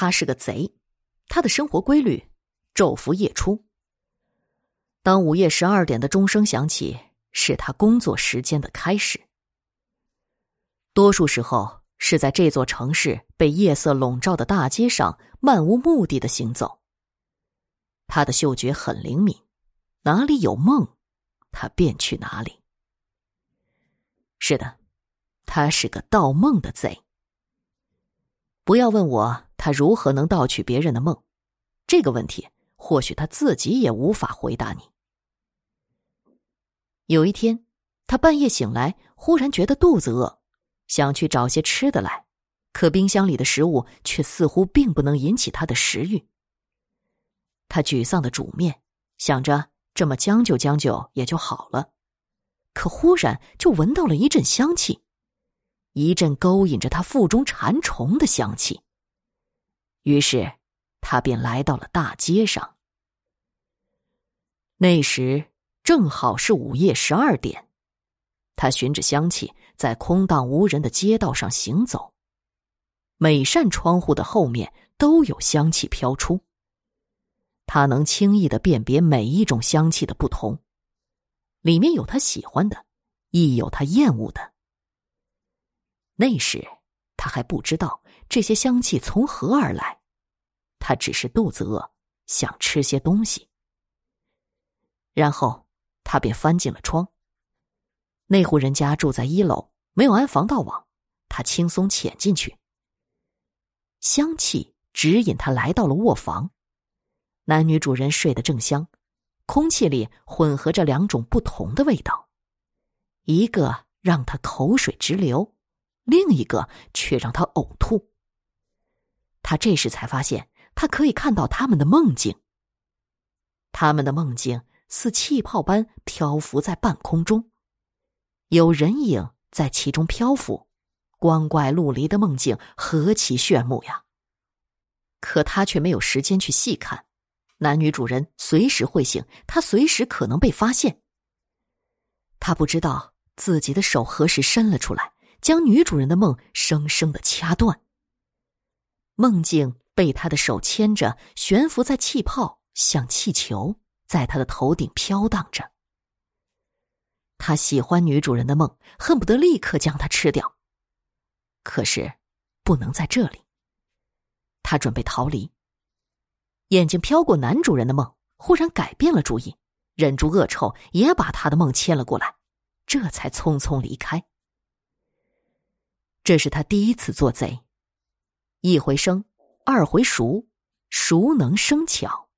他是个贼，他的生活规律昼伏夜出。当午夜十二点的钟声响起，是他工作时间的开始。多数时候是在这座城市被夜色笼罩的大街上漫无目的的行走。他的嗅觉很灵敏，哪里有梦，他便去哪里。是的，他是个盗梦的贼。不要问我他如何能盗取别人的梦，这个问题或许他自己也无法回答你。有一天，他半夜醒来，忽然觉得肚子饿，想去找些吃的来，可冰箱里的食物却似乎并不能引起他的食欲。他沮丧的煮面，想着这么将就将就也就好了，可忽然就闻到了一阵香气，一阵勾引着他腹中馋虫的香气。于是，他便来到了大街上。那时正好是午夜十二点，他循着香气在空荡无人的街道上行走，每扇窗户的后面都有香气飘出。他能轻易的辨别每一种香气的不同，里面有他喜欢的，亦有他厌恶的。那时他还不知道这些香气从何而来，他只是肚子饿，想吃些东西。然后他便翻进了窗。那户人家住在一楼，没有安防盗网，他轻松潜进去。香气指引他来到了卧房。男女主人睡得正香，空气里混合着两种不同的味道，一个让他口水直流，另一个却让他呕吐。他这时才发现，他可以看到他们的梦境。他们的梦境似气泡般漂浮在半空中，有人影在其中漂浮，光怪陆离的梦境何其炫目呀！可他却没有时间去细看。男女主人随时会醒，他随时可能被发现。他不知道自己的手何时伸了出来，将女主人的梦生生的掐断。梦境被他的手牵着，悬浮在气泡，像气球，在他的头顶飘荡着。他喜欢女主人的梦，恨不得立刻将她吃掉。可是，不能在这里。他准备逃离。眼睛飘过男主人的梦，忽然改变了主意，忍住恶臭，也把他的梦牵了过来，这才匆匆离开。这是他第一次做贼，一回生，二回熟，熟能生巧。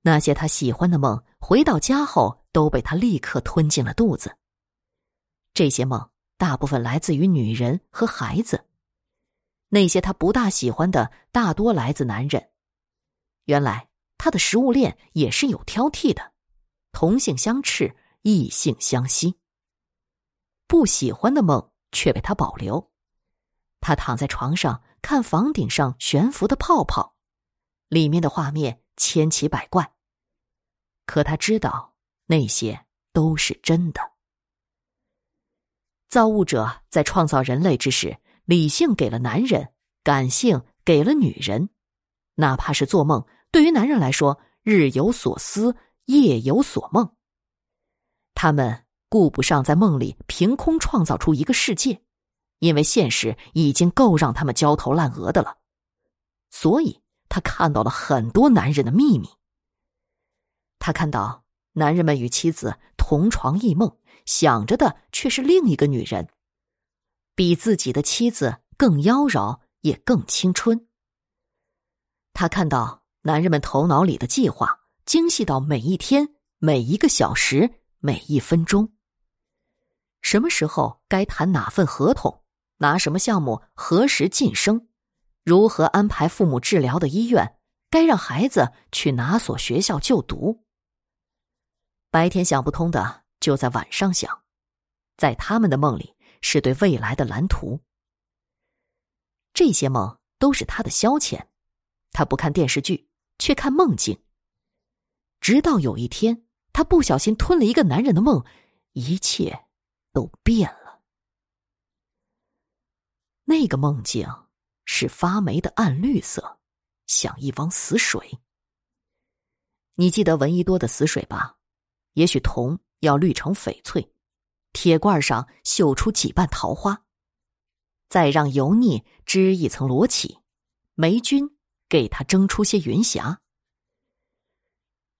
那些他喜欢的梦，回到家后都被他立刻吞进了肚子。这些梦大部分来自于女人和孩子，那些他不大喜欢的，大多来自男人。原来他的食物链也是有挑剔的，同性相斥，异性相吸。不喜欢的梦却被他保留。他躺在床上看房顶上悬浮的泡泡，里面的画面千奇百怪。可他知道那些都是真的。造物者在创造人类之时，理性给了男人，感性给了女人。哪怕是做梦，对于男人来说，日有所思，夜有所梦。他们顾不上在梦里凭空创造出一个世界，因为现实已经够让他们焦头烂额的了。所以他看到了很多男人的秘密。他看到男人们与妻子同床异梦，想着的却是另一个女人，比自己的妻子更妖娆，也更青春。他看到男人们头脑里的计划精细到每一天、每一个小时、每一分钟。什么时候该谈哪份合同？拿什么项目？何时晋升？如何安排父母治疗的医院？该让孩子去哪所学校就读？白天想不通的，就在晚上想。在他们的梦里，是对未来的蓝图。这些梦都是他的消遣。他不看电视剧，却看梦境。直到有一天，他不小心吞了一个男人的梦，一切都变了。那个梦境是发霉的暗绿色，像一汪死水。你记得闻一多的死水吧？也许铜要绿成翡翠，铁罐上绣出几瓣桃花，再让油腻织一层罗绮，霉菌给它蒸出些云霞。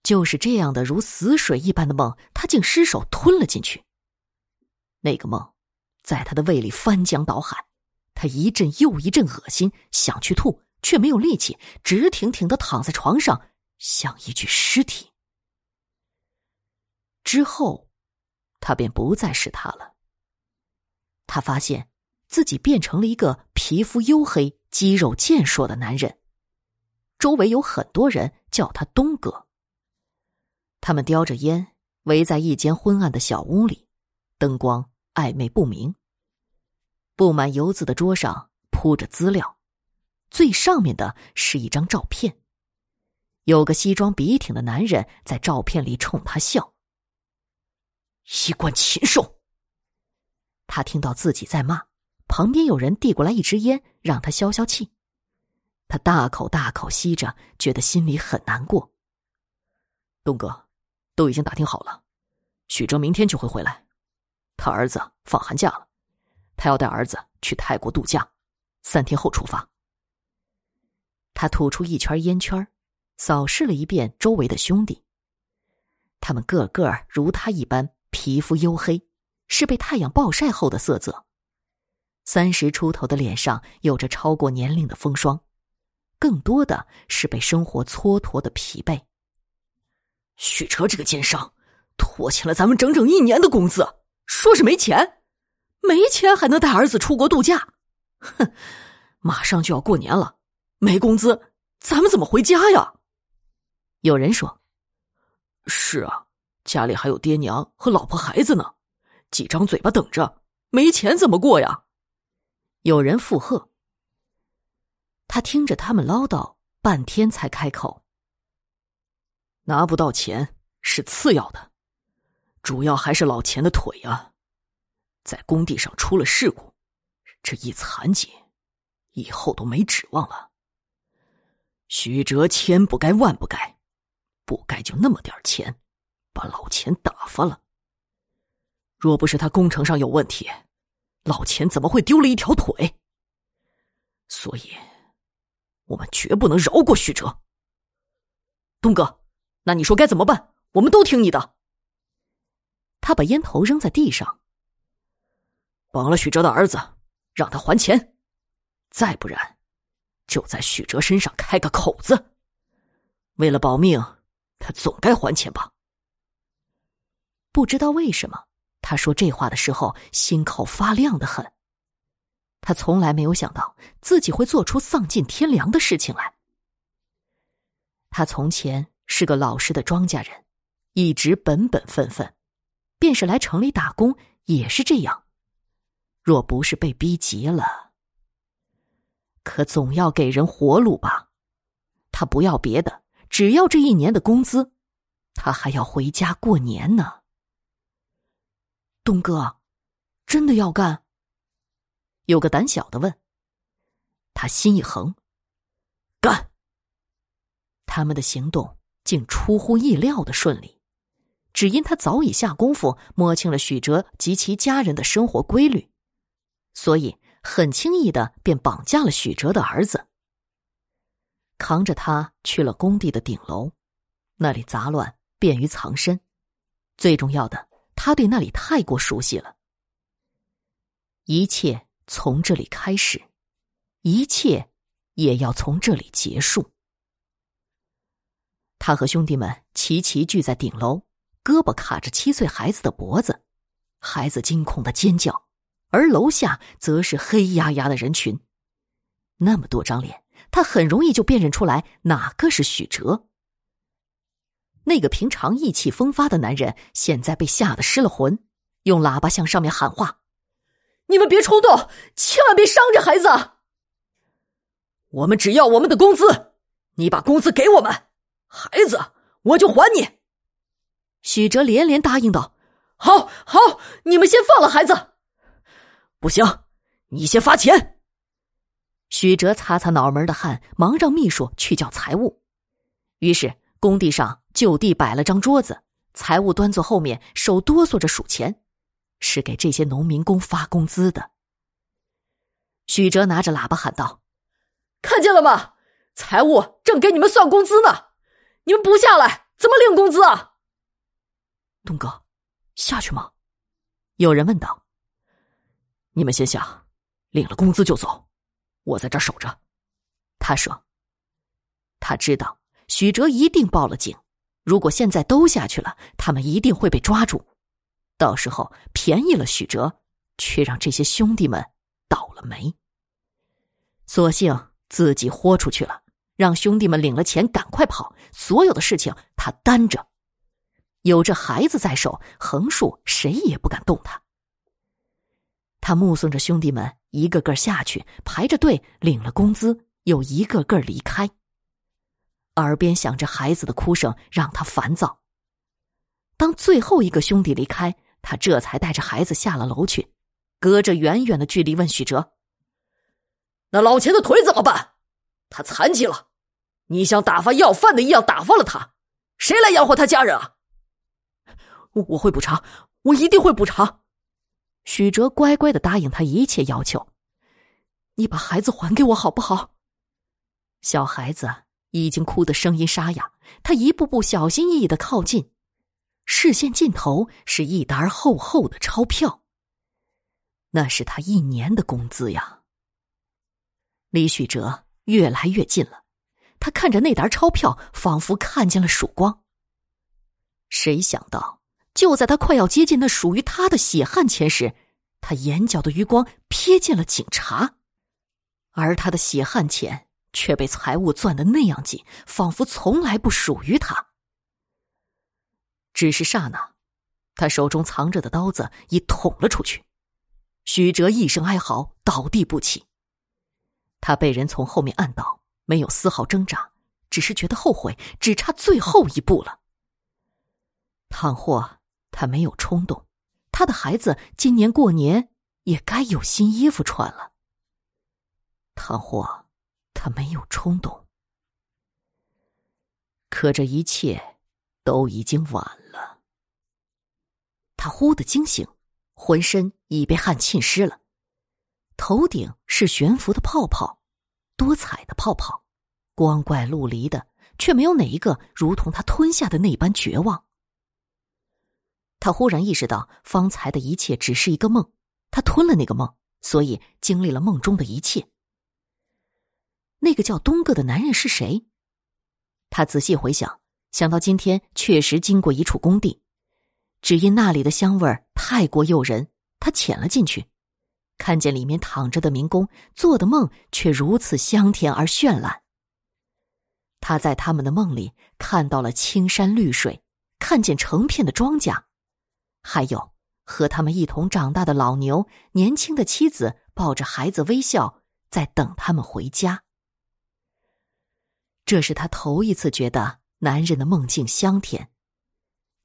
就是这样的如死水一般的梦，他竟失手吞了进去。那个梦，在他的胃里翻江倒海，他一阵又一阵恶心，想去吐，却没有力气，直挺挺的躺在床上，像一具尸体。之后，他便不再是他了。他发现自己变成了一个皮肤黝黑、肌肉健硕的男人，周围有很多人叫他东哥。他们叼着烟，围在一间昏暗的小屋里，灯光暧昧不明。布满油渍的桌上铺着资料，最上面的是一张照片，有个西装笔挺的男人在照片里冲他笑。衣冠禽兽！他听到自己在骂，旁边有人递过来一支烟，让他消消气。他大口大口吸着，觉得心里很难过。东哥。都已经打听好了，许哲明天就会回来。他儿子放寒假了，他要带儿子去泰国度假，三天后出发。他吐出一圈烟圈，扫视了一遍周围的兄弟。他们个个如他一般，皮肤黝黑，是被太阳暴晒后的色泽。三十出头的脸上有着超过年龄的风霜，更多的是被生活蹉跎的疲惫。许哲这个奸商，拖欠了咱们整整一年的工资，说是没钱，没钱还能带儿子出国度假？哼，马上就要过年了，没工资，咱们怎么回家呀？有人说：“是啊，家里还有爹娘和老婆孩子呢，几张嘴巴等着，没钱怎么过呀？”有人附和。他听着他们唠叨半天，才开口。拿不到钱是次要的，主要还是老钱的腿啊，在工地上出了事故，这一残疾，以后都没指望了。许哲千不该万不该，不该就那么点钱，把老钱打发了。若不是他工程上有问题，老钱怎么会丢了一条腿？所以，我们绝不能饶过许哲。东哥。那你说该怎么办？我们都听你的。他把烟头扔在地上，绑了许哲的儿子，让他还钱；再不然，就在许哲身上开个口子。为了保命，他总该还钱吧？不知道为什么，他说这话的时候心口发亮的很。他从来没有想到自己会做出丧尽天良的事情来。他从前。是个老实的庄稼人，一直本本分分，便是来城里打工也是这样。若不是被逼急了，可总要给人活路吧？他不要别的，只要这一年的工资，他还要回家过年呢。东哥，真的要干？有个胆小的问。他心一横，干。他们的行动。竟出乎意料的顺利，只因他早已下功夫摸清了许哲及其家人的生活规律，所以很轻易的便绑架了许哲的儿子，扛着他去了工地的顶楼，那里杂乱，便于藏身。最重要的，他对那里太过熟悉了。一切从这里开始，一切也要从这里结束。他和兄弟们齐齐聚在顶楼，胳膊卡着七岁孩子的脖子，孩子惊恐的尖叫，而楼下则是黑压压的人群。那么多张脸，他很容易就辨认出来哪个是许哲。那个平常意气风发的男人，现在被吓得失了魂，用喇叭向上面喊话：“你们别冲动，千万别伤着孩子。我们只要我们的工资，你把工资给我们。”孩子，我就还你。许哲连连答应道：“好，好，你们先放了孩子。”不行，你先发钱。许哲擦擦脑门的汗，忙让秘书去叫财务。于是工地上就地摆了张桌子，财务端坐后面，手哆嗦着数钱，是给这些农民工发工资的。许哲拿着喇叭喊道：“看见了吗？财务正给你们算工资呢，你们不下来怎么领工资啊？”东哥，下去吗？有人问道。你们先下，领了工资就走。我在这守着，他说：“他知道许哲一定报了警，如果现在都下去了，他们一定会被抓住，到时候便宜了许哲，却让这些兄弟们倒了霉。索性自己豁出去了，让兄弟们领了钱赶快跑，所有的事情他担着。有这孩子在手，横竖谁也不敢动他。他目送着兄弟们。”一个个下去，排着队领了工资，又一个个离开。耳边响着孩子的哭声，让他烦躁。当最后一个兄弟离开，他这才带着孩子下了楼去，隔着远远的距离问许哲：“那老钱的腿怎么办？他残疾了，你像打发要饭的一样打发了他，谁来养活他家人啊？”“我会补偿，我一定会补偿。”许哲乖乖的答应他一切要求，你把孩子还给我好不好？小孩子已经哭得声音沙哑，他一步步小心翼翼的靠近，视线尽头是一沓厚厚的钞票，那是他一年的工资呀。离许哲越来越近了，他看着那沓钞票，仿佛看见了曙光。谁想到？就在他快要接近那属于他的血汗钱时，他眼角的余光瞥见了警察，而他的血汗钱却被财务攥得那样紧，仿佛从来不属于他。只是刹那，他手中藏着的刀子已捅了出去，许哲一声哀嚎，倒地不起。他被人从后面按倒，没有丝毫挣扎，只是觉得后悔，只差最后一步了。倘或。他没有冲动，他的孩子今年过年也该有新衣服穿了。倘或他没有冲动，可这一切都已经晚了。他忽的惊醒，浑身已被汗浸湿了，头顶是悬浮的泡泡，多彩的泡泡，光怪陆离的，却没有哪一个如同他吞下的那般绝望。他忽然意识到，方才的一切只是一个梦，他吞了那个梦，所以经历了梦中的一切。那个叫东哥的男人是谁？他仔细回想，想到今天确实经过一处工地，只因那里的香味太过诱人，他潜了进去，看见里面躺着的民工做的梦却如此香甜而绚烂。他在他们的梦里看到了青山绿水，看见成片的庄稼。还有和他们一同长大的老牛，年轻的妻子抱着孩子微笑，在等他们回家。这是他头一次觉得男人的梦境香甜。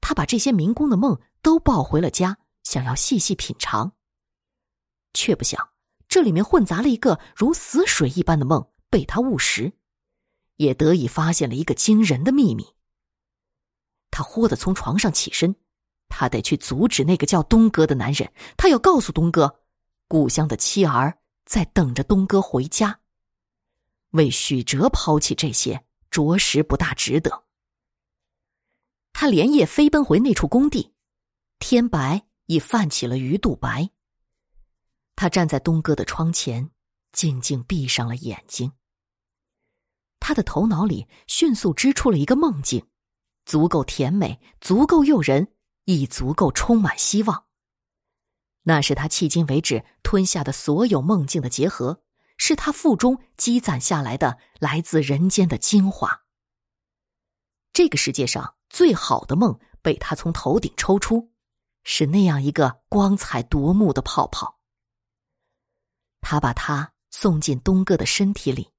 他把这些民工的梦都抱回了家，想要细细品尝，却不想这里面混杂了一个如死水一般的梦，被他误食，也得以发现了一个惊人的秘密。他忽的从床上起身。他得去阻止那个叫东哥的男人。他要告诉东哥，故乡的妻儿在等着东哥回家。为许哲抛弃这些，着实不大值得。他连夜飞奔回那处工地，天白已泛起了鱼肚白。他站在东哥的窗前，静静闭上了眼睛。他的头脑里迅速织出了一个梦境，足够甜美，足够诱人。已足够充满希望。那是他迄今为止吞下的所有梦境的结合，是他腹中积攒下来的来自人间的精华。这个世界上最好的梦被他从头顶抽出，是那样一个光彩夺目的泡泡。他把他送进东哥的身体里。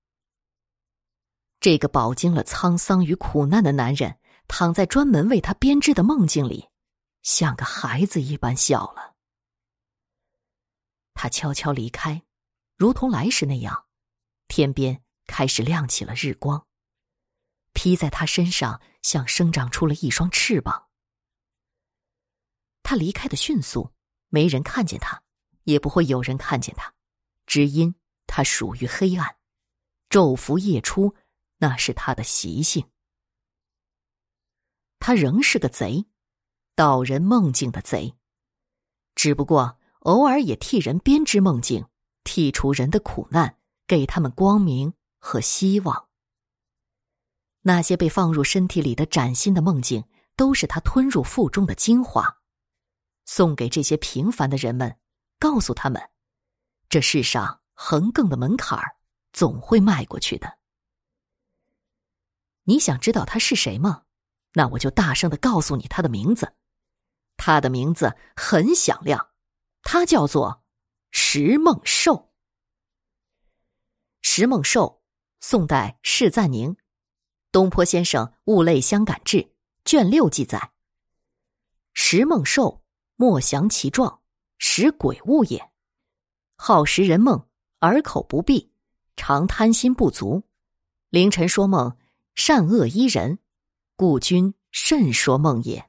这个饱经了沧桑与苦难的男人，躺在专门为他编织的梦境里。像个孩子一般笑了。他悄悄离开，如同来时那样，天边开始亮起了日光。披在他身上，像生长出了一双翅膀。他离开的迅速，没人看见他，也不会有人看见他，只因他属于黑暗，昼伏夜出，那是他的习性。他仍是个贼，导人梦境的贼，只不过偶尔也替人编织梦境，剔除人的苦难，给他们光明和希望。那些被放入身体里的崭新的梦境，都是他吞入腹中的精华，送给这些平凡的人们，告诉他们，这世上横亘的门槛儿总会迈过去的。你想知道他是谁吗？那我就大声的告诉你他的名字。他的名字很响亮，他叫做石梦寿。石梦寿，宋代释赞宁。东坡先生《物类相感志》卷六记载：“石梦兽，莫详其状，食鬼物也。好食人梦，耳口不闭，常贪心不足。凌晨说梦，善恶依人，故君慎说梦也。”